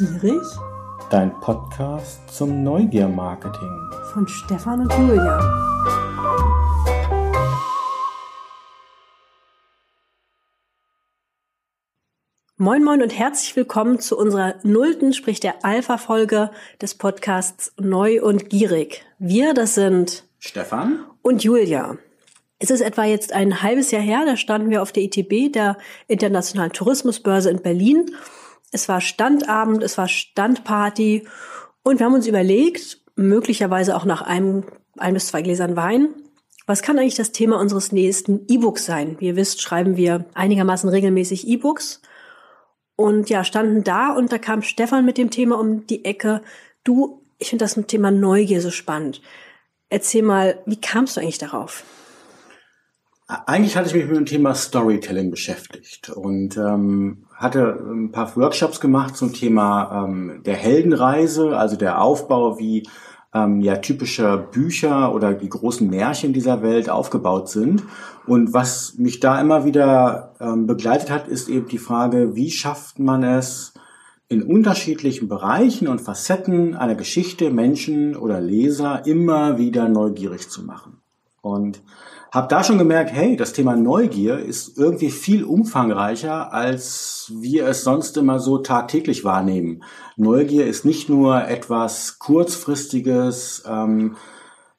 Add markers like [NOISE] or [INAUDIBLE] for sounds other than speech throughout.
Gierig dein Podcast zum Neugier-Marketing. von Stefan und Julia. Moin Moin und herzlich willkommen zu unserer nullten, sprich der Alpha-Folge des Podcasts Neu und Gierig. Wir, das sind Stefan? und Julia. Es ist etwa jetzt ein halbes Jahr her, da standen wir auf der ITB, der Internationalen Tourismusbörse in Berlin. Es war Standabend, es war Standparty und wir haben uns überlegt, möglicherweise auch nach einem, ein bis zwei Gläsern Wein, was kann eigentlich das Thema unseres nächsten E-Books sein? Wie ihr wisst, schreiben wir einigermaßen regelmäßig E-Books und ja, standen da und da kam Stefan mit dem Thema um die Ecke. Du, ich finde das Thema Neugier so spannend. Erzähl mal, wie kamst du eigentlich darauf? Eigentlich hatte ich mich mit dem Thema Storytelling beschäftigt und ähm, hatte ein paar Workshops gemacht zum Thema ähm, der Heldenreise, also der Aufbau, wie ähm, ja typische Bücher oder die großen Märchen dieser Welt aufgebaut sind. Und was mich da immer wieder ähm, begleitet hat, ist eben die Frage, wie schafft man es, in unterschiedlichen Bereichen und Facetten einer Geschichte Menschen oder Leser immer wieder neugierig zu machen. Und habe da schon gemerkt, hey, das Thema Neugier ist irgendwie viel umfangreicher, als wir es sonst immer so tagtäglich wahrnehmen. Neugier ist nicht nur etwas kurzfristiges, ähm,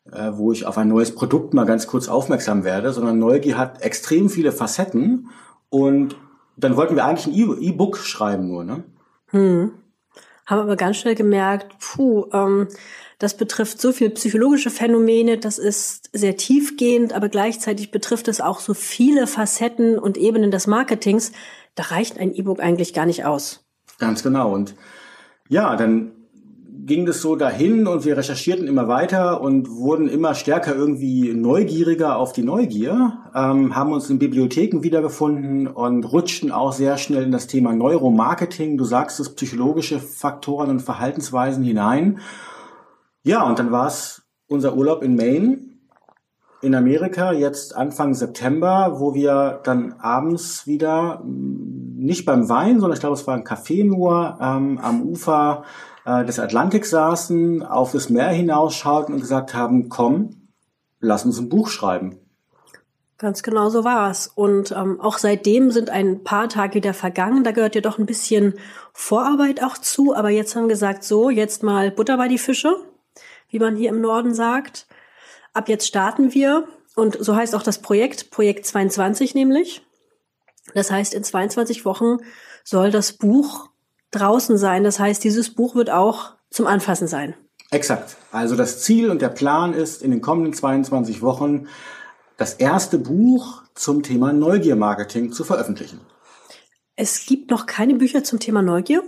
äh, wo ich auf ein neues Produkt mal ganz kurz aufmerksam werde, sondern Neugier hat extrem viele Facetten. Und dann wollten wir eigentlich ein E- E-Book schreiben nur, ne? Hm. Haben aber ganz schnell gemerkt, puh, ähm, das betrifft so viel psychologische Phänomene, das ist sehr tiefgehend, aber gleichzeitig betrifft es auch so viele Facetten und Ebenen des Marketings. Da reicht ein E-Book eigentlich gar nicht aus. Ganz genau. Und ja, dann ging das so dahin und wir recherchierten immer weiter und wurden immer stärker irgendwie neugieriger auf die Neugier, ähm, haben uns in Bibliotheken wiedergefunden und rutschten auch sehr schnell in das Thema Neuromarketing, du sagst es, psychologische Faktoren und Verhaltensweisen hinein. Ja, und dann war es unser Urlaub in Maine in Amerika, jetzt Anfang September, wo wir dann abends wieder mh, nicht beim Wein, sondern ich glaube, es war ein Café nur ähm, am Ufer äh, des Atlantiks saßen, auf das Meer hinausschauten und gesagt haben, komm, lass uns ein Buch schreiben. Ganz genau so war's. Und ähm, auch seitdem sind ein paar Tage wieder vergangen. Da gehört ja doch ein bisschen Vorarbeit auch zu. Aber jetzt haben wir gesagt, so, jetzt mal Butter bei die Fische, wie man hier im Norden sagt. Ab jetzt starten wir. Und so heißt auch das Projekt, Projekt 22 nämlich. Das heißt, in 22 Wochen soll das Buch draußen sein. Das heißt, dieses Buch wird auch zum Anfassen sein. Exakt. Also das Ziel und der Plan ist, in den kommenden 22 Wochen das erste Buch zum Thema Neugiermarketing zu veröffentlichen. Es gibt noch keine Bücher zum Thema Neugier.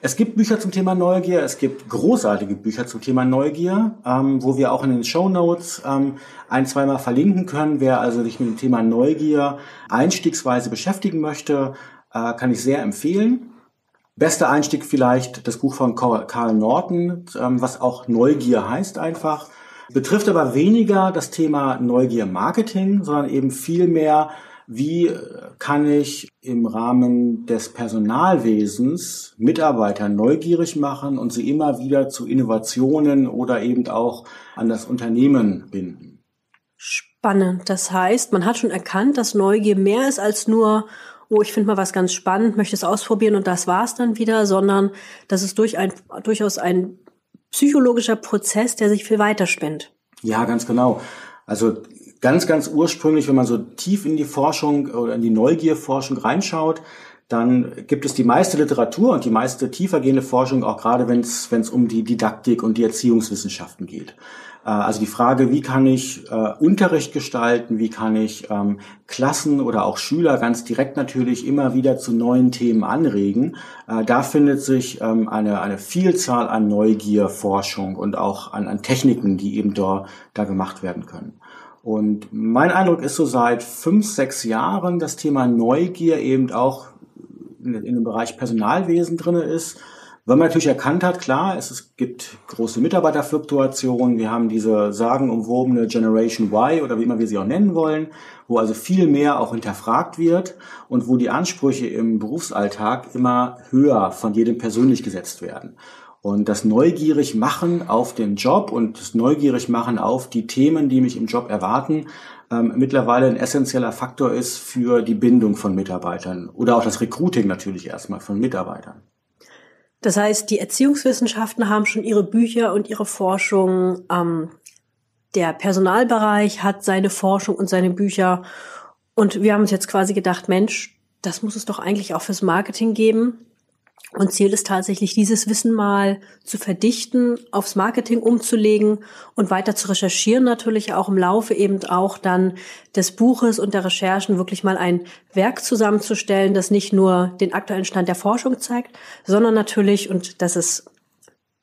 Es gibt Bücher zum Thema Neugier, es gibt großartige Bücher zum Thema Neugier, ähm, wo wir auch in den Show Notes ähm, ein, zweimal verlinken können. Wer also sich mit dem Thema Neugier einstiegsweise beschäftigen möchte, äh, kann ich sehr empfehlen. Bester Einstieg vielleicht das Buch von Karl Norton, ähm, was auch Neugier heißt einfach. Betrifft aber weniger das Thema Neugier Marketing, sondern eben viel mehr, wie kann ich im Rahmen des Personalwesens Mitarbeiter neugierig machen und sie immer wieder zu Innovationen oder eben auch an das Unternehmen binden. Spannend. Das heißt, man hat schon erkannt, dass Neugier mehr ist als nur, oh, ich finde mal was ganz spannend, möchte es ausprobieren und das war's dann wieder, sondern dass es durch ein, durchaus ein psychologischer Prozess, der sich viel weiter spinnt. Ja, ganz genau. Also ganz, ganz ursprünglich, wenn man so tief in die Forschung oder in die Neugierforschung reinschaut, dann gibt es die meiste Literatur und die meiste tiefergehende Forschung, auch gerade wenn es um die Didaktik und die Erziehungswissenschaften geht. Äh, Also die Frage, wie kann ich äh, Unterricht gestalten, wie kann ich ähm, Klassen oder auch Schüler ganz direkt natürlich immer wieder zu neuen Themen anregen, äh, da findet sich ähm, eine, eine Vielzahl an Neugierforschung und auch an, an Techniken, die eben da, da gemacht werden können. Und mein Eindruck ist so seit fünf, sechs Jahren das Thema Neugier eben auch in, in dem Bereich Personalwesen drinne ist. weil man natürlich erkannt hat, klar, es, gibt große Mitarbeiterfluktuationen, wir haben diese sagenumwobene Generation Y oder wie immer wir sie auch nennen wollen, wo also viel mehr auch hinterfragt wird und wo die Ansprüche im Berufsalltag immer höher von jedem persönlich gesetzt werden. Und das neugierig machen auf den Job und das neugierig machen auf die Themen, die mich im Job erwarten, ähm, mittlerweile ein essentieller Faktor ist für die Bindung von Mitarbeitern oder auch das Recruiting natürlich erstmal von Mitarbeitern. Das heißt, die Erziehungswissenschaften haben schon ihre Bücher und ihre Forschung. Ähm, der Personalbereich hat seine Forschung und seine Bücher. Und wir haben uns jetzt quasi gedacht, Mensch, das muss es doch eigentlich auch fürs Marketing geben. Und Ziel ist tatsächlich, dieses Wissen mal zu verdichten, aufs Marketing umzulegen und weiter zu recherchieren, natürlich auch im Laufe eben auch dann des Buches und der Recherchen wirklich mal ein Werk zusammenzustellen, das nicht nur den aktuellen Stand der Forschung zeigt, sondern natürlich, und das ist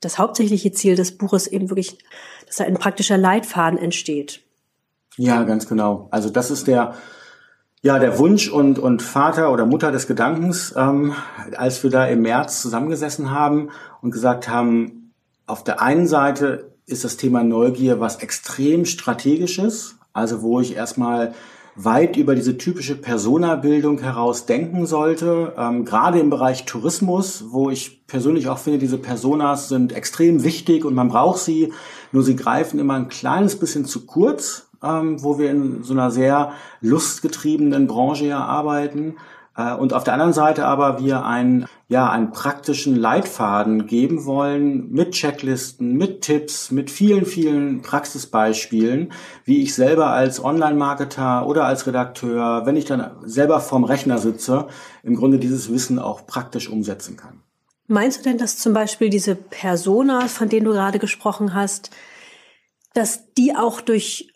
das hauptsächliche Ziel des Buches eben wirklich, dass da ein praktischer Leitfaden entsteht. Ja, ganz genau. Also das ist der, ja, der Wunsch und, und Vater oder Mutter des Gedankens, ähm, als wir da im März zusammengesessen haben und gesagt haben, auf der einen Seite ist das Thema Neugier was extrem strategisches, also wo ich erstmal weit über diese typische Persona-Bildung heraus denken sollte, ähm, gerade im Bereich Tourismus, wo ich persönlich auch finde, diese Personas sind extrem wichtig und man braucht sie, nur sie greifen immer ein kleines bisschen zu kurz ähm, wo wir in so einer sehr lustgetriebenen Branche ja arbeiten. Äh, und auf der anderen Seite aber wir einen, ja, einen praktischen Leitfaden geben wollen mit Checklisten, mit Tipps, mit vielen, vielen Praxisbeispielen, wie ich selber als Online-Marketer oder als Redakteur, wenn ich dann selber vorm Rechner sitze, im Grunde dieses Wissen auch praktisch umsetzen kann. Meinst du denn, dass zum Beispiel diese Personas, von denen du gerade gesprochen hast, dass die auch durch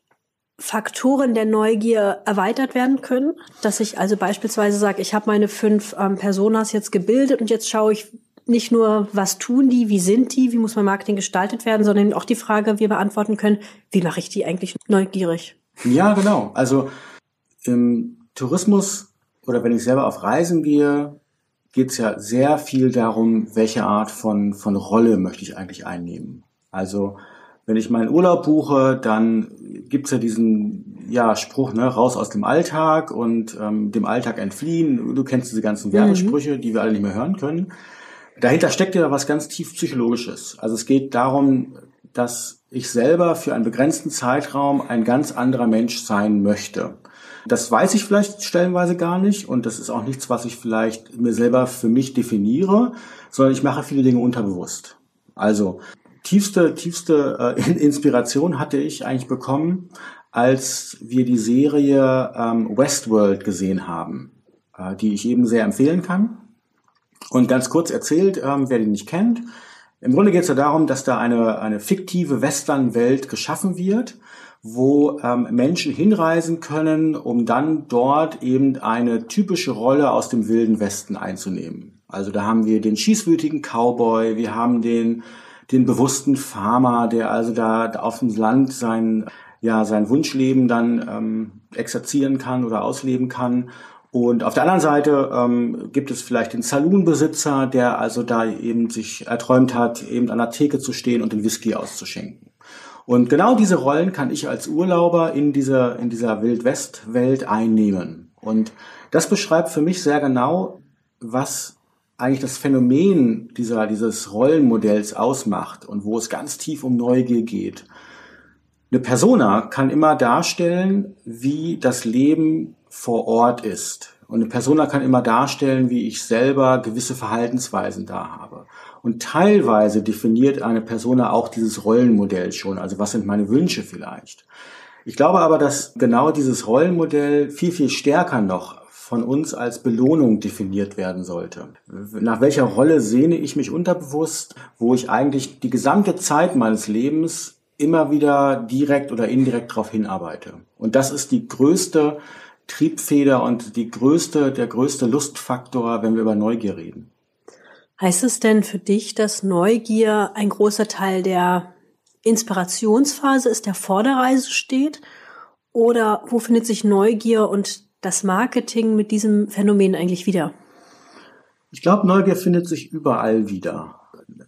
Faktoren der Neugier erweitert werden können, dass ich also beispielsweise sage, ich habe meine fünf ähm, Personas jetzt gebildet und jetzt schaue ich nicht nur, was tun die, wie sind die, wie muss mein Marketing gestaltet werden, sondern auch die Frage, wir beantworten können, wie mache ich die eigentlich neugierig? Ja, genau. Also im Tourismus oder wenn ich selber auf Reisen gehe, geht es ja sehr viel darum, welche Art von, von Rolle möchte ich eigentlich einnehmen. Also wenn ich meinen Urlaub buche, dann gibt's ja diesen ja, Spruch, ne, raus aus dem Alltag und ähm, dem Alltag entfliehen. Du kennst diese ganzen mhm. Werbesprüche, mhm. die wir alle nicht mehr hören können. Dahinter steckt ja was ganz tief Psychologisches. Also es geht darum, dass ich selber für einen begrenzten Zeitraum ein ganz anderer Mensch sein möchte. Das weiß ich vielleicht stellenweise gar nicht und das ist auch nichts, was ich vielleicht mir selber für mich definiere, sondern ich mache viele Dinge unterbewusst. Also tiefste, tiefste äh, Inspiration hatte ich eigentlich bekommen, als wir die Serie ähm, Westworld gesehen haben, äh, die ich eben sehr empfehlen kann. Und ganz kurz erzählt, ähm, wer die nicht kennt, im Grunde geht es ja darum, dass da eine, eine fiktive Western-Welt geschaffen wird, wo ähm, Menschen hinreisen können, um dann dort eben eine typische Rolle aus dem wilden Westen einzunehmen. Also da haben wir den schießwütigen Cowboy, wir haben den den bewussten Farmer, der also da auf dem Land sein, ja, sein Wunschleben dann ähm, exerzieren kann oder ausleben kann. Und auf der anderen Seite ähm, gibt es vielleicht den Saloonbesitzer, der also da eben sich erträumt hat, eben an der Theke zu stehen und den Whisky auszuschenken. Und genau diese Rollen kann ich als Urlauber in dieser, in dieser Wildwest-Welt einnehmen. Und das beschreibt für mich sehr genau, was eigentlich das Phänomen dieser, dieses Rollenmodells ausmacht und wo es ganz tief um Neugier geht. Eine Persona kann immer darstellen, wie das Leben vor Ort ist. Und eine Persona kann immer darstellen, wie ich selber gewisse Verhaltensweisen da habe. Und teilweise definiert eine Persona auch dieses Rollenmodell schon. Also was sind meine Wünsche vielleicht? Ich glaube aber, dass genau dieses Rollenmodell viel, viel stärker noch von uns als Belohnung definiert werden sollte. Nach welcher Rolle sehne ich mich unterbewusst, wo ich eigentlich die gesamte Zeit meines Lebens immer wieder direkt oder indirekt darauf hinarbeite. Und das ist die größte Triebfeder und die größte, der größte Lustfaktor, wenn wir über Neugier reden. Heißt es denn für dich, dass Neugier ein großer Teil der Inspirationsphase ist, der vor der Reise steht? Oder wo findet sich Neugier und das Marketing mit diesem Phänomen eigentlich wieder? Ich glaube, Neugier findet sich überall wieder.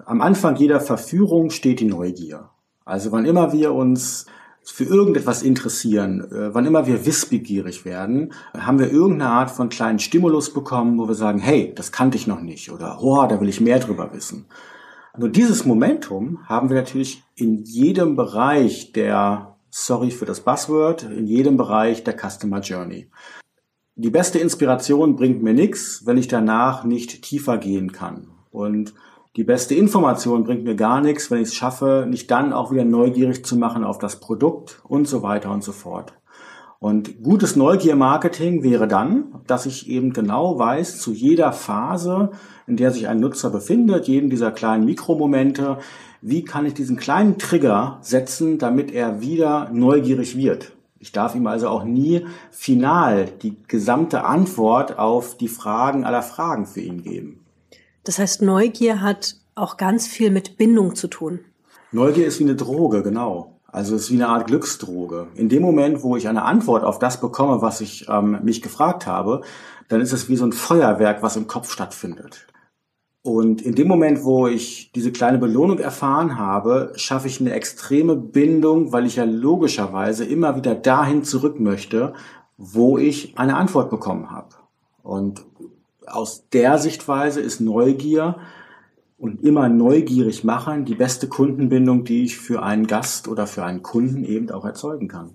am Anfang jeder Verführung steht die Neugier. Also wann immer wir uns für irgendetwas interessieren, äh, wann immer wir wissbegierig werden, haben wir irgendeine Art von kleinen Stimulus bekommen, wo wir sagen, hey, das kannte ich noch nicht oder oh, da will ich mehr drüber wissen. Nur dieses Momentum haben wir natürlich in jedem Bereich der, sorry für das Buzzword, in jedem Bereich der Customer Journey. Die beste Inspiration bringt mir nichts, wenn ich danach nicht tiefer gehen kann. Und die beste Information bringt mir gar nichts, wenn ich es schaffe, mich dann auch wieder neugierig zu machen auf das Produkt und so weiter und so fort. Und gutes Neugier-Marketing wäre dann, dass ich eben genau weiß, zu jeder Phase, in der sich ein Nutzer befindet, jeden dieser kleinen Mikromomente, wie kann ich diesen kleinen Trigger setzen, damit er wieder neugierig wird. Ich darf ihm also auch nie final die gesamte Antwort auf die Fragen aller Fragen für ihn geben. Das heißt, Neugier hat auch ganz viel mit Bindung zu tun. Neugier ist wie eine Droge, genau. Also es ist wie eine Art Glücksdroge. In dem Moment, wo ich eine Antwort auf das bekomme, was ich ähm, mich gefragt habe, dann ist es wie so ein Feuerwerk, was im Kopf stattfindet. Und in dem Moment, wo ich diese kleine Belohnung erfahren habe, schaffe ich eine extreme Bindung, weil ich ja logischerweise immer wieder dahin zurück möchte, wo ich eine Antwort bekommen habe. Und aus der Sichtweise ist Neugier und immer neugierig machen die beste Kundenbindung, die ich für einen Gast oder für einen Kunden eben auch erzeugen kann.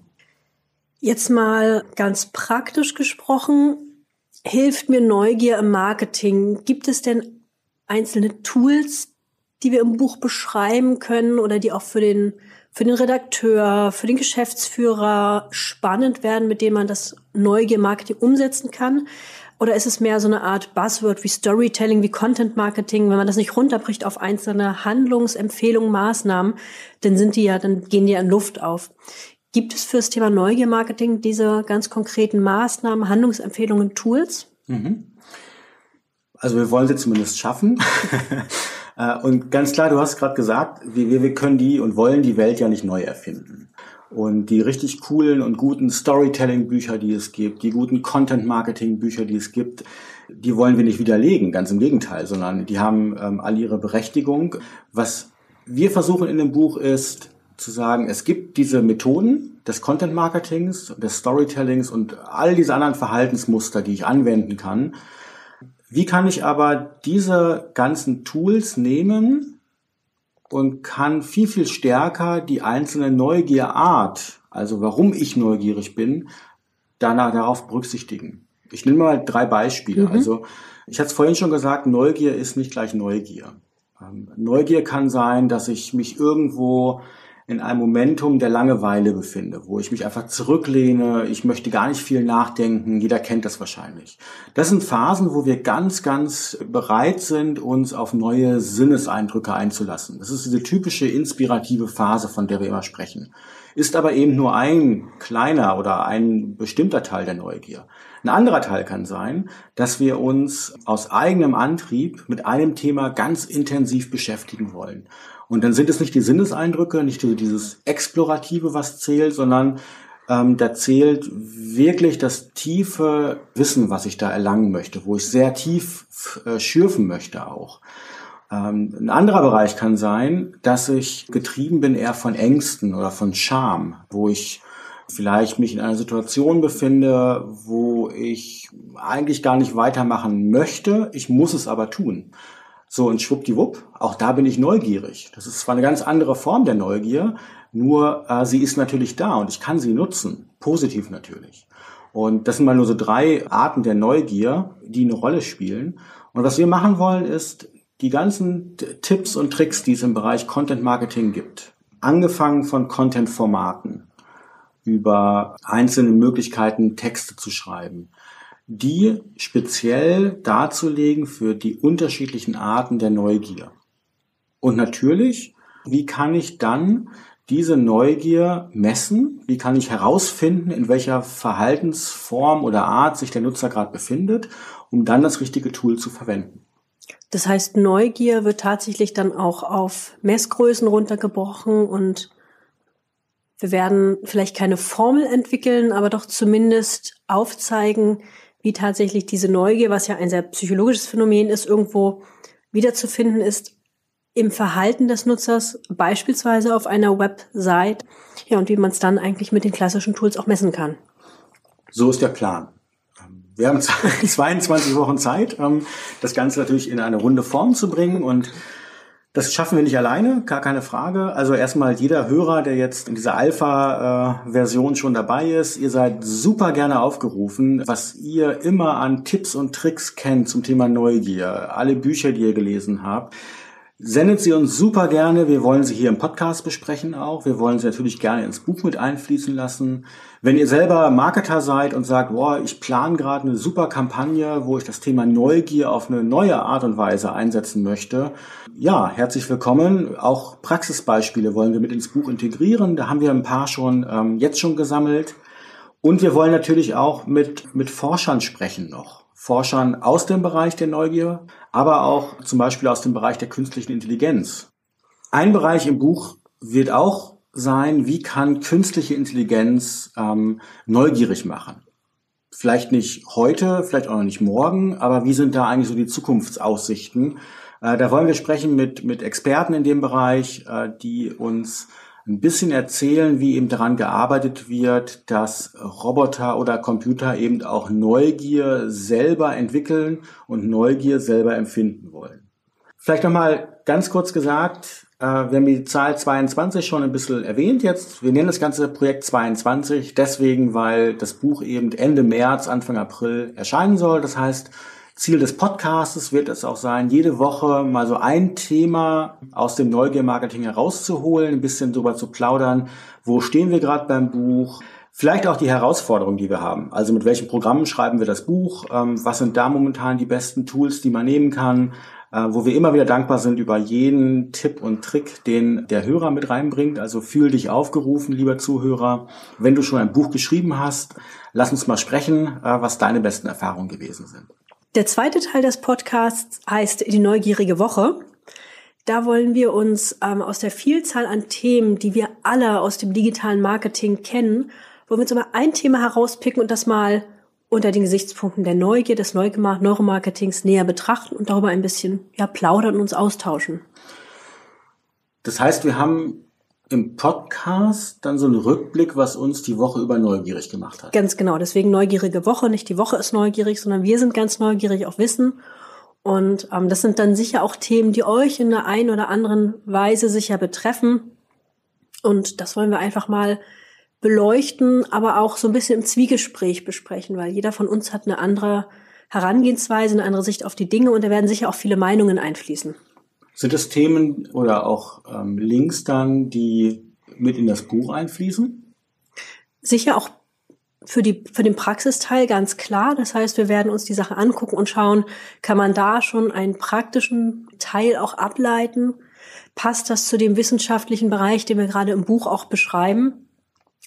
Jetzt mal ganz praktisch gesprochen, hilft mir Neugier im Marketing? Gibt es denn einzelne Tools, die wir im Buch beschreiben können oder die auch für den, für den Redakteur, für den Geschäftsführer spannend werden, mit denen man das Neugier-Marketing umsetzen kann? Oder ist es mehr so eine Art Buzzword wie Storytelling, wie Content Marketing? Wenn man das nicht runterbricht auf einzelne Handlungsempfehlungen, Maßnahmen, dann sind die ja, dann gehen die ja in Luft auf. Gibt es für das Thema Neugier Marketing diese ganz konkreten Maßnahmen, Handlungsempfehlungen, Tools? Mhm. Also wir wollen sie zumindest schaffen. [LAUGHS] Äh, und ganz klar, du hast gerade gesagt, wir, wir können die und wollen die Welt ja nicht neu erfinden. Und die richtig coolen und guten Storytelling-Bücher, die es gibt, die guten Content-Marketing-Bücher, die es gibt, die wollen wir nicht widerlegen, ganz im Gegenteil, sondern die haben ähm, all ihre Berechtigung. Was wir versuchen in dem Buch ist zu sagen, es gibt diese Methoden des Content-Marketings, des Storytellings und all diese anderen Verhaltensmuster, die ich anwenden kann. Wie kann ich aber diese ganzen Tools nehmen und kann viel, viel stärker die einzelne Neugierart, also warum ich neugierig bin, danach darauf berücksichtigen. Ich nehme mal drei Beispiele. Mhm. Also ich hatte es vorhin schon gesagt, Neugier ist nicht gleich Neugier. Ähm, Neugier kann sein, dass ich mich irgendwo in einem Momentum der Langeweile befinde, wo ich mich einfach zurücklehne, ich möchte gar nicht viel nachdenken, jeder kennt das wahrscheinlich. Das sind Phasen, wo wir ganz, ganz bereit sind, uns auf neue Sinneseindrücke einzulassen. Das ist diese typische inspirative Phase, von der wir immer sprechen. Ist aber eben nur ein kleiner oder ein bestimmter Teil der Neugier. Ein anderer Teil kann sein, dass wir uns aus eigenem Antrieb mit einem Thema ganz intensiv beschäftigen wollen. Und dann sind es nicht die Sinneseindrücke, nicht dieses Explorative, was zählt, sondern ähm, da zählt wirklich das tiefe Wissen, was ich da erlangen möchte, wo ich sehr tief äh, schürfen möchte auch. Ähm, ein anderer Bereich kann sein, dass ich getrieben bin eher von Ängsten oder von Scham, wo ich vielleicht mich in einer Situation befinde, wo ich eigentlich gar nicht weitermachen möchte, ich muss es aber tun. So, und schwuppdiwupp, auch da bin ich neugierig. Das ist zwar eine ganz andere Form der Neugier, nur äh, sie ist natürlich da und ich kann sie nutzen. Positiv natürlich. Und das sind mal nur so drei Arten der Neugier, die eine Rolle spielen. Und was wir machen wollen, ist die ganzen Tipps und Tricks, die es im Bereich Content Marketing gibt. Angefangen von Content-Formaten über einzelne Möglichkeiten, Texte zu schreiben, die speziell darzulegen für die unterschiedlichen Arten der Neugier. Und natürlich, wie kann ich dann diese Neugier messen? Wie kann ich herausfinden, in welcher Verhaltensform oder Art sich der Nutzer gerade befindet, um dann das richtige Tool zu verwenden? Das heißt, Neugier wird tatsächlich dann auch auf Messgrößen runtergebrochen und wir werden vielleicht keine Formel entwickeln, aber doch zumindest aufzeigen, wie tatsächlich diese Neugier, was ja ein sehr psychologisches Phänomen ist, irgendwo wiederzufinden ist. im Verhalten des Nutzers, beispielsweise auf einer Website. Ja, und wie man es dann eigentlich mit den klassischen Tools auch messen kann. So ist der Plan. Wir haben [LAUGHS] 22 Wochen Zeit, ähm, das Ganze natürlich in eine runde Form zu bringen und das schaffen wir nicht alleine, gar keine Frage. Also erstmal jeder Hörer, der jetzt in dieser Alpha-Version schon dabei ist, ihr seid super gerne aufgerufen, was ihr immer an Tipps und Tricks kennt zum Thema Neugier, alle Bücher, die ihr gelesen habt. Sendet sie uns super gerne. Wir wollen sie hier im Podcast besprechen auch. Wir wollen sie natürlich gerne ins Buch mit einfließen lassen. Wenn ihr selber Marketer seid und sagt, boah, ich plane gerade eine super Kampagne, wo ich das Thema Neugier auf eine neue Art und Weise einsetzen möchte, ja, herzlich willkommen. Auch Praxisbeispiele wollen wir mit ins Buch integrieren. Da haben wir ein paar schon ähm, jetzt schon gesammelt. Und wir wollen natürlich auch mit, mit Forschern sprechen noch. Forschern aus dem Bereich der Neugier, aber auch zum Beispiel aus dem Bereich der künstlichen Intelligenz. Ein Bereich im Buch wird auch sein, wie kann künstliche Intelligenz ähm, neugierig machen. Vielleicht nicht heute, vielleicht auch noch nicht morgen, aber wie sind da eigentlich so die Zukunftsaussichten? Äh, da wollen wir sprechen mit, mit Experten in dem Bereich, äh, die uns ein bisschen erzählen, wie eben daran gearbeitet wird, dass Roboter oder Computer eben auch Neugier selber entwickeln und Neugier selber empfinden wollen. Vielleicht nochmal ganz kurz gesagt, äh, wir haben die Zahl 22 schon ein bisschen erwähnt jetzt. Wir nennen das ganze Projekt 22 deswegen, weil das Buch eben Ende März, Anfang April erscheinen soll. Das heißt, Ziel des Podcasts wird es auch sein, jede Woche mal so ein Thema aus dem Neugier-Marketing herauszuholen, ein bisschen darüber zu plaudern, wo stehen wir gerade beim Buch, vielleicht auch die Herausforderungen, die wir haben. Also mit welchen Programmen schreiben wir das Buch, ähm, was sind da momentan die besten Tools, die man nehmen kann, äh, wo wir immer wieder dankbar sind über jeden Tipp und Trick, den der Hörer mit reinbringt. Also fühl dich aufgerufen, lieber Zuhörer. Wenn du schon ein Buch geschrieben hast, lass uns mal sprechen, äh, was deine besten Erfahrungen gewesen sind. Der zweite Teil des Podcasts heißt Die neugierige Woche. Da wollen wir uns ähm, aus der Vielzahl an Themen, die wir alle aus dem digitalen Marketing kennen, wollen wir uns immer ein Thema herauspicken und das mal unter den Gesichtspunkten der Neugier, des Neuromarketings näher betrachten und darüber ein bisschen ja, plaudern und uns austauschen. Das heißt, wir haben im Podcast dann so ein Rückblick, was uns die Woche über neugierig gemacht hat. Ganz genau, deswegen neugierige Woche. Nicht die Woche ist neugierig, sondern wir sind ganz neugierig auf Wissen. Und ähm, das sind dann sicher auch Themen, die euch in der einen oder anderen Weise sicher betreffen. Und das wollen wir einfach mal beleuchten, aber auch so ein bisschen im Zwiegespräch besprechen, weil jeder von uns hat eine andere Herangehensweise, eine andere Sicht auf die Dinge und da werden sicher auch viele Meinungen einfließen. Sind das Themen oder auch ähm, Links dann, die mit in das Buch einfließen? Sicher auch für, die, für den Praxisteil ganz klar. Das heißt, wir werden uns die Sache angucken und schauen, kann man da schon einen praktischen Teil auch ableiten? Passt das zu dem wissenschaftlichen Bereich, den wir gerade im Buch auch beschreiben?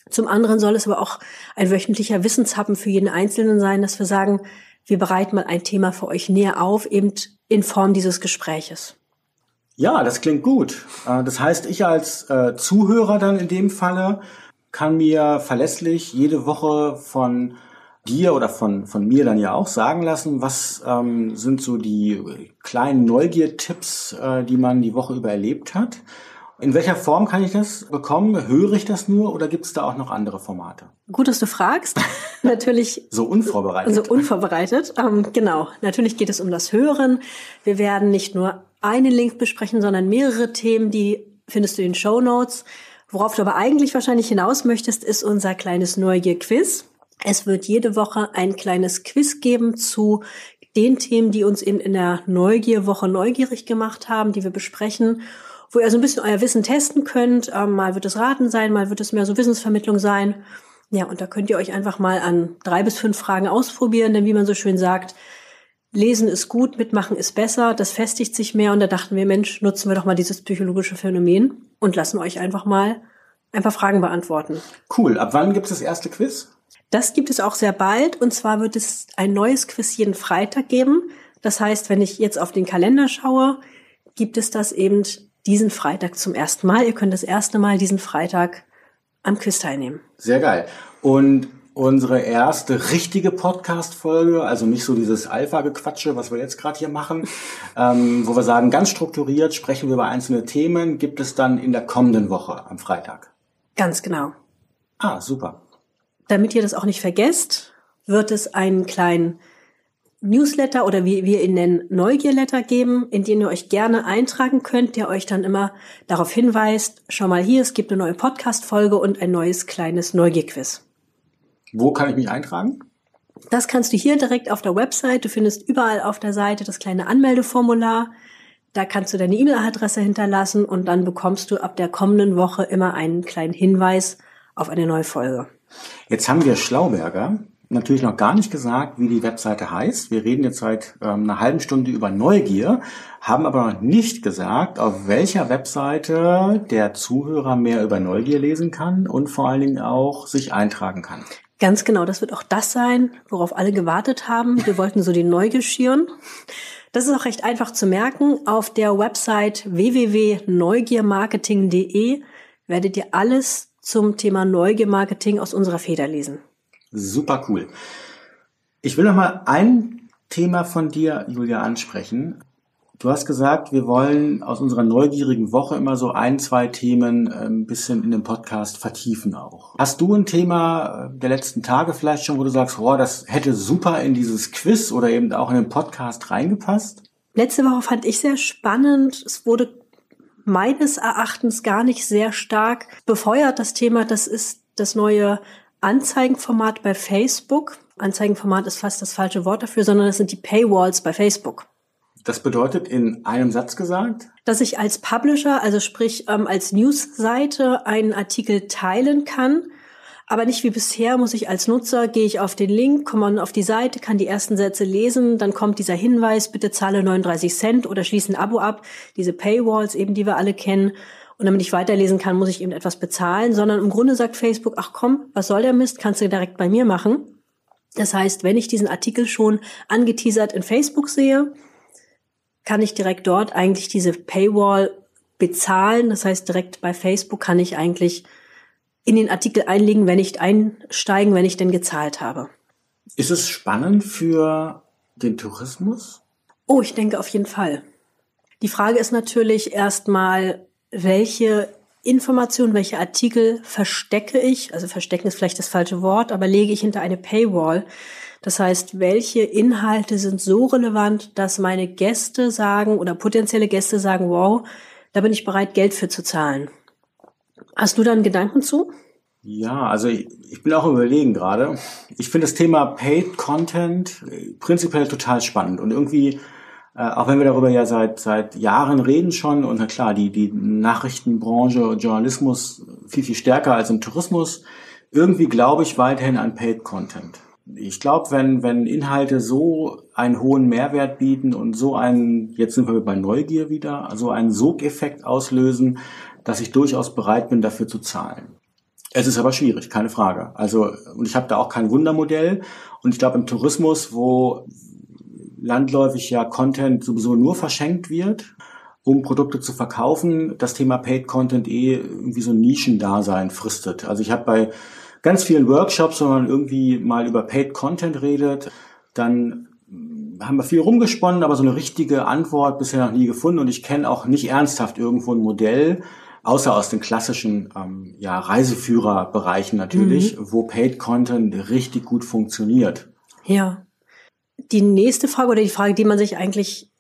Zum anderen soll es aber auch ein wöchentlicher Wissenshappen für jeden Einzelnen sein, dass wir sagen, wir bereiten mal ein Thema für euch näher auf, eben in Form dieses Gespräches. Ja, das klingt gut. Äh, das heißt, ich als äh, Zuhörer dann in dem Falle kann mir verlässlich jede Woche von dir oder von, von mir dann ja auch sagen lassen, was ähm, sind so die kleinen Neugier-Tipps, äh, die man die Woche über erlebt hat. In welcher Form kann ich das bekommen? Höre ich das nur oder gibt es da auch noch andere Formate? Gut, dass du fragst. [LAUGHS] Natürlich. so unvorbereitet. So unvorbereitet. Ähm, genau. Natürlich geht es um das Hören. Wir werden nicht nur einen Link besprechen, sondern mehrere Themen, die findest du in den Show Notes. Worauf du aber eigentlich wahrscheinlich hinaus möchtest, ist unser kleines Neugier-Quiz. Es wird jede Woche ein kleines Quiz geben zu den Themen, die uns in, in der Neugierwoche neugierig gemacht haben, die wir besprechen wo ihr so ein bisschen euer Wissen testen könnt. Ähm, mal wird es Raten sein, mal wird es mehr so Wissensvermittlung sein. Ja, und da könnt ihr euch einfach mal an drei bis fünf Fragen ausprobieren, denn wie man so schön sagt, Lesen ist gut, mitmachen ist besser, das festigt sich mehr und da dachten wir, Mensch, nutzen wir doch mal dieses psychologische Phänomen und lassen euch einfach mal ein paar Fragen beantworten. Cool. Ab wann gibt es das erste Quiz? Das gibt es auch sehr bald und zwar wird es ein neues Quiz jeden Freitag geben. Das heißt, wenn ich jetzt auf den Kalender schaue, gibt es das eben diesen Freitag zum ersten Mal. Ihr könnt das erste Mal diesen Freitag am Quiz teilnehmen. Sehr geil. Und unsere erste richtige Podcast-Folge, also nicht so dieses Alpha-Gequatsche, was wir jetzt gerade hier machen, [LAUGHS] ähm, wo wir sagen, ganz strukturiert sprechen wir über einzelne Themen, gibt es dann in der kommenden Woche am Freitag. Ganz genau. Ah, super. Damit ihr das auch nicht vergesst, wird es einen kleinen Newsletter oder wie wir ihn nennen, Neugierletter geben, in den ihr euch gerne eintragen könnt, der euch dann immer darauf hinweist, schau mal hier, es gibt eine neue Podcast-Folge und ein neues kleines Neugierquiz. Wo kann ich mich eintragen? Das kannst du hier direkt auf der Website. Du findest überall auf der Seite das kleine Anmeldeformular. Da kannst du deine E-Mail-Adresse hinterlassen und dann bekommst du ab der kommenden Woche immer einen kleinen Hinweis auf eine neue Folge. Jetzt haben wir Schlauberger natürlich noch gar nicht gesagt, wie die Webseite heißt. Wir reden jetzt seit ähm, einer halben Stunde über Neugier, haben aber noch nicht gesagt, auf welcher Webseite der Zuhörer mehr über Neugier lesen kann und vor allen Dingen auch sich eintragen kann. Ganz genau, das wird auch das sein, worauf alle gewartet haben. Wir wollten so die Neugier schüren. Das ist auch recht einfach zu merken. Auf der Website www.neugiermarketing.de werdet ihr alles zum Thema Neugiermarketing aus unserer Feder lesen. Super cool. Ich will noch mal ein Thema von dir, Julia, ansprechen. Du hast gesagt, wir wollen aus unserer neugierigen Woche immer so ein, zwei Themen ein bisschen in dem Podcast vertiefen auch. Hast du ein Thema äh, der letzten Tage vielleicht schon, wo du sagst, oh, das hätte super in dieses Quiz oder eben auch in den Podcast reingepasst? Letzte Woche fand ich sehr spannend. Es wurde meines Erachtens gar nicht sehr stark befeuert, das Thema. Das ist das neue Anzeigenformat bei Facebook. Anzeigenformat ist fast das falsche Wort dafür, sondern es sind die Paywalls bei Facebook. Das bedeutet in einem Satz gesagt? Dass ich als Publisher, also sprich ähm, als Newsseite, einen Artikel teilen kann, aber nicht wie bisher muss ich als Nutzer, gehe ich auf den Link, komme auf die Seite, kann die ersten Sätze lesen, dann kommt dieser Hinweis, bitte zahle 39 Cent oder schließe ein Abo ab, diese Paywalls eben, die wir alle kennen. Und damit ich weiterlesen kann, muss ich eben etwas bezahlen, sondern im Grunde sagt Facebook, ach komm, was soll der Mist, kannst du direkt bei mir machen. Das heißt, wenn ich diesen Artikel schon angeteasert in Facebook sehe, kann ich direkt dort eigentlich diese Paywall bezahlen. Das heißt, direkt bei Facebook kann ich eigentlich in den Artikel einlegen, wenn ich einsteigen, wenn ich denn gezahlt habe. Ist es spannend für den Tourismus? Oh, ich denke auf jeden Fall. Die Frage ist natürlich erstmal, welche Informationen, welche Artikel verstecke ich? Also verstecken ist vielleicht das falsche Wort, aber lege ich hinter eine Paywall. Das heißt, welche Inhalte sind so relevant, dass meine Gäste sagen oder potenzielle Gäste sagen, wow, da bin ich bereit, Geld für zu zahlen. Hast du da einen Gedanken zu? Ja, also ich, ich bin auch überlegen gerade. Ich finde das Thema Paid Content prinzipiell total spannend und irgendwie äh, auch wenn wir darüber ja seit, seit Jahren reden schon, und na klar, die, die Nachrichtenbranche, Journalismus viel, viel stärker als im Tourismus, irgendwie glaube ich weiterhin an Paid Content. Ich glaube, wenn, wenn Inhalte so einen hohen Mehrwert bieten und so einen, jetzt sind wir bei Neugier wieder, also einen Sogeffekt auslösen, dass ich durchaus bereit bin, dafür zu zahlen. Es ist aber schwierig, keine Frage. Also, und ich habe da auch kein Wundermodell. Und ich glaube, im Tourismus, wo landläufig ja Content sowieso nur verschenkt wird, um Produkte zu verkaufen, das Thema Paid Content eh irgendwie so ein Nischendasein fristet. Also ich habe bei ganz vielen Workshops, wenn man irgendwie mal über Paid Content redet, dann haben wir viel rumgesponnen, aber so eine richtige Antwort bisher noch nie gefunden und ich kenne auch nicht ernsthaft irgendwo ein Modell, außer aus den klassischen ähm, ja, Reiseführerbereichen natürlich, mhm. wo Paid Content richtig gut funktioniert. Ja die nächste Frage oder die Frage, die man sich eigentlich,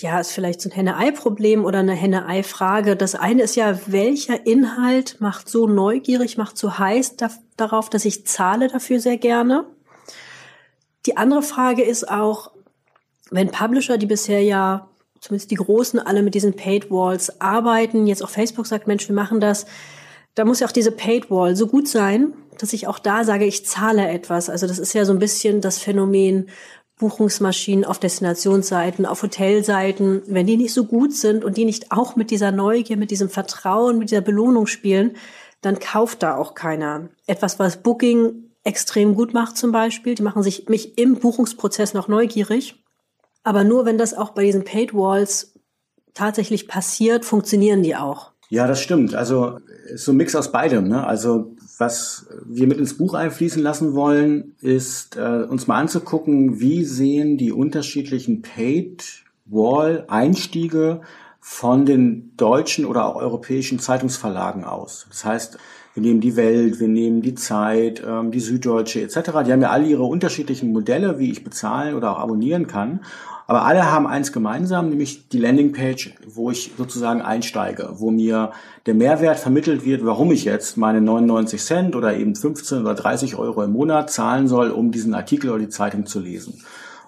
ja, ist vielleicht so ein Henne-Ei-Problem oder eine Henne-Ei-Frage. Das eine ist ja, welcher Inhalt macht so neugierig, macht so heiß da, darauf, dass ich zahle dafür sehr gerne? Die andere Frage ist auch, wenn Publisher, die bisher ja, zumindest die Großen, alle mit diesen Paid Walls arbeiten, jetzt auch Facebook sagt, Mensch, wir machen das, da muss ja auch diese Paid Wall so gut sein, dass ich auch da sage, ich zahle etwas. Also das ist ja so ein bisschen das Phänomen Buchungsmaschinen auf Destinationsseiten, auf Hotelseiten, wenn die nicht so gut sind und die nicht auch mit dieser Neugier, mit diesem Vertrauen, mit dieser Belohnung spielen, dann kauft da auch keiner. Etwas, was Booking extrem gut macht zum Beispiel, die machen sich mich im Buchungsprozess noch neugierig. Aber nur wenn das auch bei diesen Paid Walls tatsächlich passiert, funktionieren die auch. Ja, das stimmt. Also so ein Mix aus beidem. Ne? Also was wir mit ins Buch einfließen lassen wollen, ist äh, uns mal anzugucken, wie sehen die unterschiedlichen Paid-Wall-Einstiege von den deutschen oder auch europäischen Zeitungsverlagen aus. Das heißt, wir nehmen die Welt, wir nehmen die Zeit, ähm, die Süddeutsche etc. Die haben ja alle ihre unterschiedlichen Modelle, wie ich bezahlen oder auch abonnieren kann. Aber alle haben eins gemeinsam, nämlich die Landingpage, wo ich sozusagen einsteige, wo mir der Mehrwert vermittelt wird, warum ich jetzt meine 99 Cent oder eben 15 oder 30 Euro im Monat zahlen soll, um diesen Artikel oder die Zeitung zu lesen.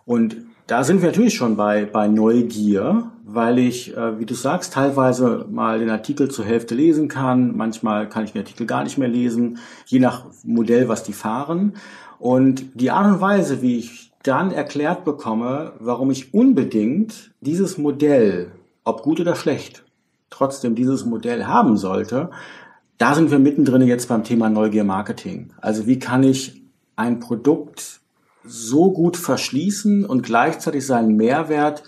Und da sind wir natürlich schon bei, bei Neugier, weil ich, äh, wie du sagst, teilweise mal den Artikel zur Hälfte lesen kann. Manchmal kann ich den Artikel gar nicht mehr lesen, je nach Modell, was die fahren. Und die Art und Weise, wie ich dann erklärt bekomme, warum ich unbedingt dieses Modell, ob gut oder schlecht, trotzdem dieses Modell haben sollte, da sind wir mittendrin jetzt beim Thema Neugier Marketing. Also wie kann ich ein Produkt so gut verschließen und gleichzeitig seinen Mehrwert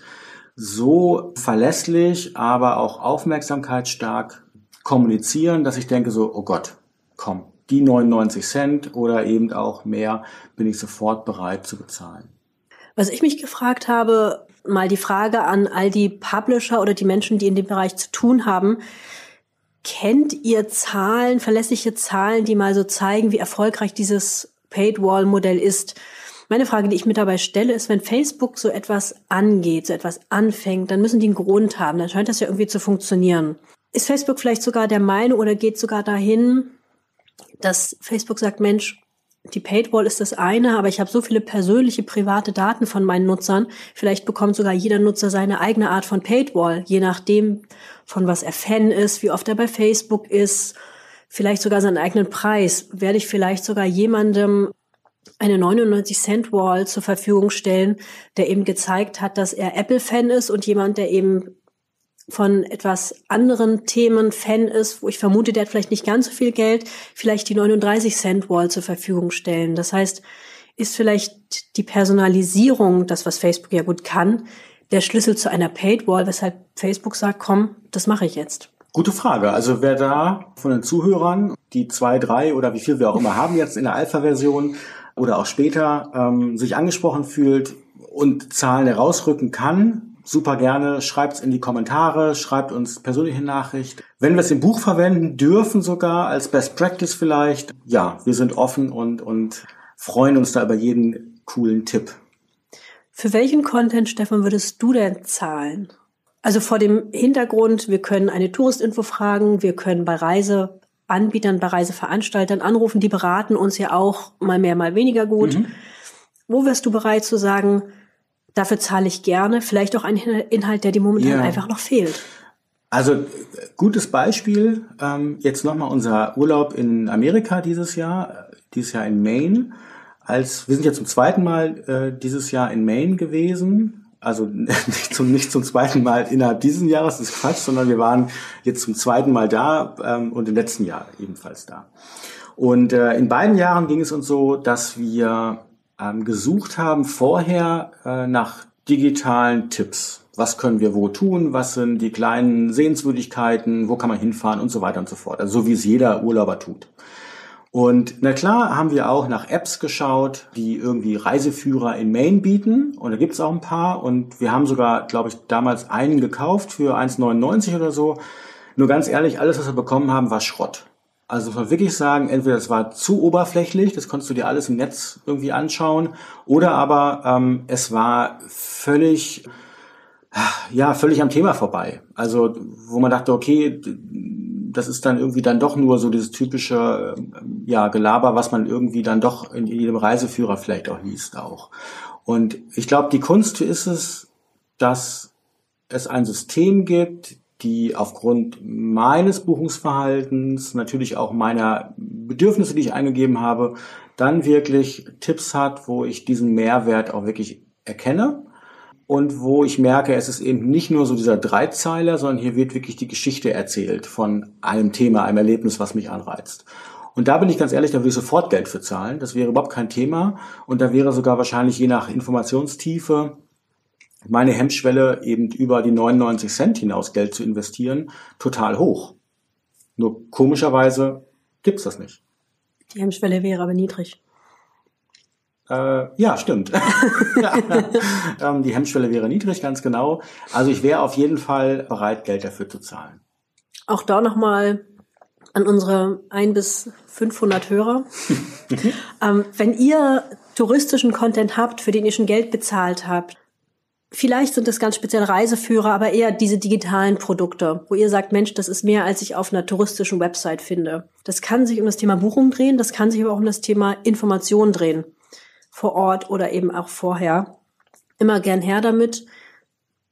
so verlässlich, aber auch aufmerksamkeitsstark kommunizieren, dass ich denke so, oh Gott, komm, die 99 Cent oder eben auch mehr bin ich sofort bereit zu bezahlen. Was ich mich gefragt habe, mal die Frage an all die Publisher oder die Menschen, die in dem Bereich zu tun haben. Kennt ihr Zahlen, verlässliche Zahlen, die mal so zeigen, wie erfolgreich dieses Paid-Wall-Modell ist? Meine Frage, die ich mir dabei stelle, ist, wenn Facebook so etwas angeht, so etwas anfängt, dann müssen die einen Grund haben. Dann scheint das ja irgendwie zu funktionieren. Ist Facebook vielleicht sogar der Meinung oder geht sogar dahin, dass Facebook sagt, Mensch, die Paidwall ist das eine, aber ich habe so viele persönliche, private Daten von meinen Nutzern. Vielleicht bekommt sogar jeder Nutzer seine eigene Art von Paidwall, je nachdem, von was er Fan ist, wie oft er bei Facebook ist, vielleicht sogar seinen eigenen Preis. Werde ich vielleicht sogar jemandem eine 99 Cent Wall zur Verfügung stellen, der eben gezeigt hat, dass er Apple-Fan ist und jemand, der eben von etwas anderen Themen Fan ist, wo ich vermute, der hat vielleicht nicht ganz so viel Geld, vielleicht die 39 Cent Wall zur Verfügung stellen. Das heißt, ist vielleicht die Personalisierung, das was Facebook ja gut kann, der Schlüssel zu einer Paid Wall, weshalb Facebook sagt, komm, das mache ich jetzt. Gute Frage. Also wer da von den Zuhörern, die zwei, drei oder wie viel wir auch immer haben jetzt in der Alpha-Version oder auch später, ähm, sich angesprochen fühlt und Zahlen herausrücken kann, super gerne. Schreibt's in die Kommentare, schreibt uns persönliche Nachricht. Wenn wir es im Buch verwenden dürfen sogar, als Best Practice vielleicht, ja, wir sind offen und, und freuen uns da über jeden coolen Tipp. Für welchen Content, Stefan, würdest du denn zahlen? Also vor dem Hintergrund, wir können eine Touristinfo fragen, wir können bei Reiseanbietern, bei Reiseveranstaltern anrufen, die beraten uns ja auch mal mehr, mal weniger gut. Mhm. Wo wärst du bereit zu sagen, Dafür zahle ich gerne. Vielleicht auch ein Inhalt, der dir momentan ja. einfach noch fehlt. Also gutes Beispiel. Ähm, jetzt nochmal unser Urlaub in Amerika dieses Jahr, dieses Jahr in Maine. Als wir sind ja zum zweiten Mal äh, dieses Jahr in Maine gewesen. Also [LAUGHS] nicht zum, nicht zum zweiten Mal innerhalb dieses Jahres, das ist Quatsch, sondern wir waren jetzt zum zweiten Mal da ähm, und im letzten Jahr ebenfalls da. Und äh, in beiden Jahren ging es uns so, dass wir ähm, gesucht haben vorher äh, nach digitalen Tipps. Was können wir wo tun? Was sind die kleinen Sehenswürdigkeiten? Wo kann man hinfahren und so weiter und so fort. Also so wie es jeder Urlauber tut. Und na klar haben wir auch nach Apps geschaut, die irgendwie Reiseführer in Maine bieten. Und da gibt's auch ein paar. Und wir haben sogar, glaube ich, damals einen gekauft für 1,99 oder so. Nur ganz ehrlich, alles, was wir bekommen haben, war Schrott. Also muss man wirklich sagen, entweder es war zu oberflächlich, das konntest du dir alles im Netz irgendwie anschauen, oder aber ähm, es war völlig, ja, völlig am Thema vorbei. Also wo man dachte, okay, das ist dann irgendwie dann doch nur so dieses typische ja, Gelaber, was man irgendwie dann doch in jedem Reiseführer vielleicht auch liest auch. Und ich glaube, die Kunst ist es, dass es ein System gibt, die aufgrund meines Buchungsverhaltens, natürlich auch meiner Bedürfnisse, die ich eingegeben habe, dann wirklich Tipps hat, wo ich diesen Mehrwert auch wirklich erkenne und wo ich merke, es ist eben nicht nur so dieser Dreizeiler, sondern hier wird wirklich die Geschichte erzählt von einem Thema, einem Erlebnis, was mich anreizt. Und da bin ich ganz ehrlich, da würde ich sofort Geld für zahlen. Das wäre überhaupt kein Thema. Und da wäre sogar wahrscheinlich je nach Informationstiefe meine Hemmschwelle eben über die 99 Cent hinaus Geld zu investieren total hoch. Nur komischerweise gibt's das nicht. Die Hemmschwelle wäre aber niedrig. Äh, ja, stimmt. [LAUGHS] ähm, die Hemmschwelle wäre niedrig, ganz genau. Also ich wäre auf jeden Fall bereit, Geld dafür zu zahlen. Auch da nochmal an unsere ein bis 500 Hörer. [LAUGHS] ähm, wenn ihr touristischen Content habt, für den ihr schon Geld bezahlt habt, vielleicht sind es ganz speziell Reiseführer, aber eher diese digitalen Produkte, wo ihr sagt, Mensch, das ist mehr, als ich auf einer touristischen Website finde. Das kann sich um das Thema Buchung drehen, das kann sich aber auch um das Thema Information drehen. Vor Ort oder eben auch vorher. Immer gern her damit.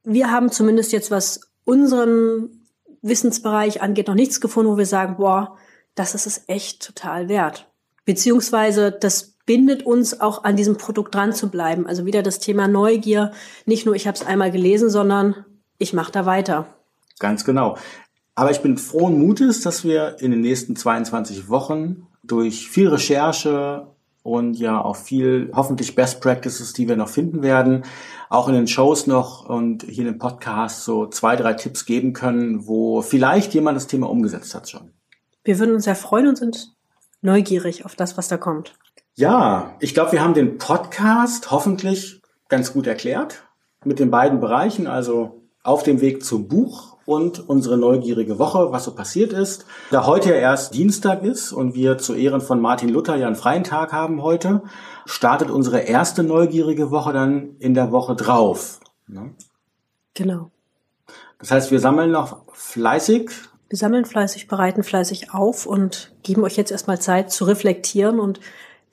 Wir haben zumindest jetzt, was unseren Wissensbereich angeht, noch nichts gefunden, wo wir sagen, boah, das ist es echt total wert. Beziehungsweise das bindet uns auch an diesem Produkt dran zu bleiben. Also wieder das Thema Neugier. Nicht nur, ich habe es einmal gelesen, sondern ich mache da weiter. Ganz genau. Aber ich bin frohen Mutes, dass wir in den nächsten 22 Wochen durch viel Recherche und ja auch viel hoffentlich Best Practices, die wir noch finden werden, auch in den Shows noch und hier in den Podcast so zwei, drei Tipps geben können, wo vielleicht jemand das Thema umgesetzt hat schon. Wir würden uns sehr freuen und sind neugierig auf das, was da kommt. Ja, ich glaube, wir haben den Podcast hoffentlich ganz gut erklärt mit den beiden Bereichen, also auf dem Weg zum Buch und unsere neugierige Woche, was so passiert ist. Da heute ja erst Dienstag ist und wir zu Ehren von Martin Luther ja einen freien Tag haben heute, startet unsere erste neugierige Woche dann in der Woche drauf. Ne? Genau. Das heißt, wir sammeln noch fleißig. Wir sammeln fleißig, bereiten fleißig auf und geben euch jetzt erstmal Zeit zu reflektieren und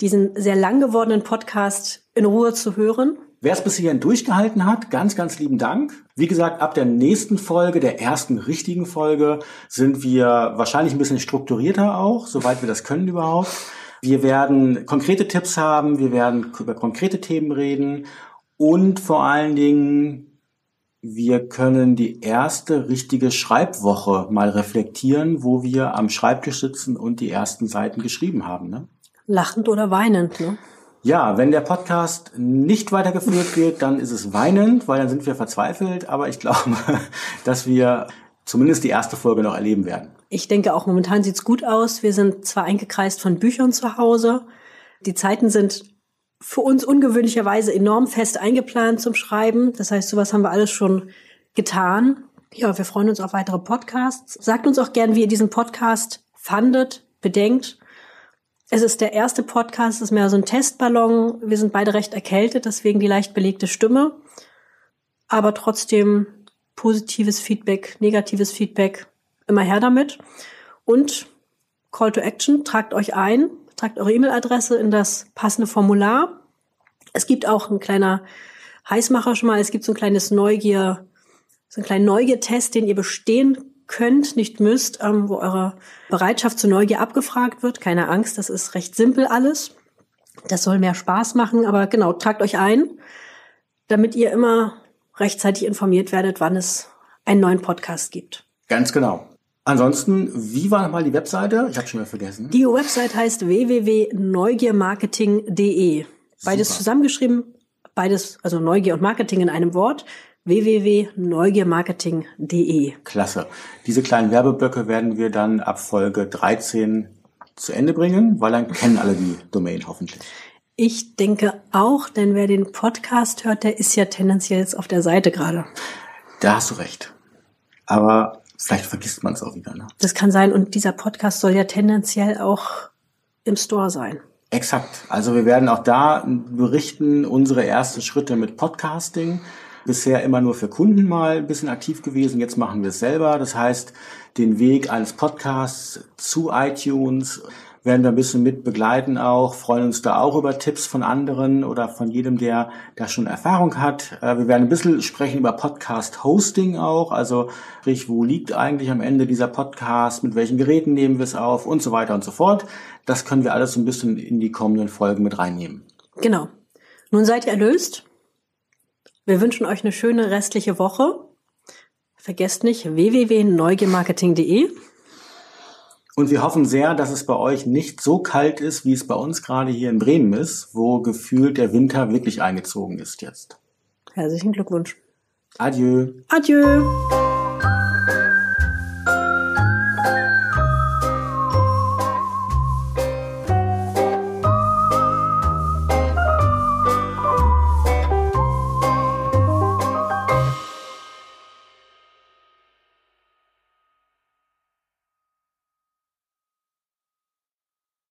diesen sehr lang gewordenen Podcast in Ruhe zu hören. Wer es bis hierhin durchgehalten hat, ganz, ganz lieben Dank. Wie gesagt, ab der nächsten Folge, der ersten richtigen Folge, sind wir wahrscheinlich ein bisschen strukturierter auch, soweit wir das können überhaupt. Wir werden konkrete Tipps haben, wir werden über konkrete Themen reden und vor allen Dingen, wir können die erste richtige Schreibwoche mal reflektieren, wo wir am Schreibtisch sitzen und die ersten Seiten geschrieben haben. Ne? Lachend oder weinend, ne? Ja, wenn der Podcast nicht weitergeführt wird, dann ist es weinend, weil dann sind wir verzweifelt. Aber ich glaube, [LAUGHS] dass wir zumindest die erste Folge noch erleben werden. Ich denke auch momentan sieht's gut aus. Wir sind zwar eingekreist von Büchern zu Hause. Die Zeiten sind für uns ungewöhnlicherweise enorm fest eingeplant zum Schreiben. Das heißt, sowas haben wir alles schon getan. Ja, wir freuen uns auf weitere Podcasts. Sagt uns auch gern, wie ihr diesen Podcast fandet, bedenkt. Es ist der erste Podcast, es ist mehr so ein Testballon. Wir sind beide recht erkältet, deswegen die leicht belegte Stimme. Aber trotzdem positives Feedback, negatives Feedback, immer her damit. Und Call to Action, tragt euch ein, tragt eure E-Mail-Adresse in das passende Formular. Es gibt auch ein kleiner Heißmacher schon mal, es gibt so ein kleines Neugier, so einen kleinen Neugiertest, den ihr bestehen könnt, nicht müsst, ähm, wo eure Bereitschaft zur Neugier abgefragt wird. Keine Angst, das ist recht simpel alles. Das soll mehr Spaß machen, aber genau, tragt euch ein, damit ihr immer rechtzeitig informiert werdet, wann es einen neuen Podcast gibt. Ganz genau. Ansonsten, wie war nochmal die Webseite? Ich habe schon mal vergessen. Die Website heißt www.neugiermarketing.de. Beides Super. zusammengeschrieben, beides, also Neugier und Marketing in einem Wort www.neugiermarketing.de. Klasse. Diese kleinen Werbeblöcke werden wir dann ab Folge 13 zu Ende bringen, weil dann kennen alle die Domain hoffentlich. Ich denke auch, denn wer den Podcast hört, der ist ja tendenziell jetzt auf der Seite gerade. Da hast du recht. Aber vielleicht vergisst man es auch wieder. Ne? Das kann sein. Und dieser Podcast soll ja tendenziell auch im Store sein. Exakt. Also wir werden auch da berichten, unsere ersten Schritte mit Podcasting bisher immer nur für Kunden mal ein bisschen aktiv gewesen. Jetzt machen wir es selber. Das heißt, den Weg eines Podcasts zu iTunes werden wir ein bisschen mit begleiten auch, freuen uns da auch über Tipps von anderen oder von jedem, der da schon Erfahrung hat. Äh, wir werden ein bisschen sprechen über Podcast-Hosting auch, also sprich, wo liegt eigentlich am Ende dieser Podcast, mit welchen Geräten nehmen wir es auf und so weiter und so fort. Das können wir alles ein bisschen in die kommenden Folgen mit reinnehmen. Genau. Nun seid ihr erlöst. Wir wünschen euch eine schöne restliche Woche. Vergesst nicht www.neugiermarketing.de. Und wir hoffen sehr, dass es bei euch nicht so kalt ist, wie es bei uns gerade hier in Bremen ist, wo gefühlt der Winter wirklich eingezogen ist jetzt. Herzlichen Glückwunsch. Adieu. Adieu.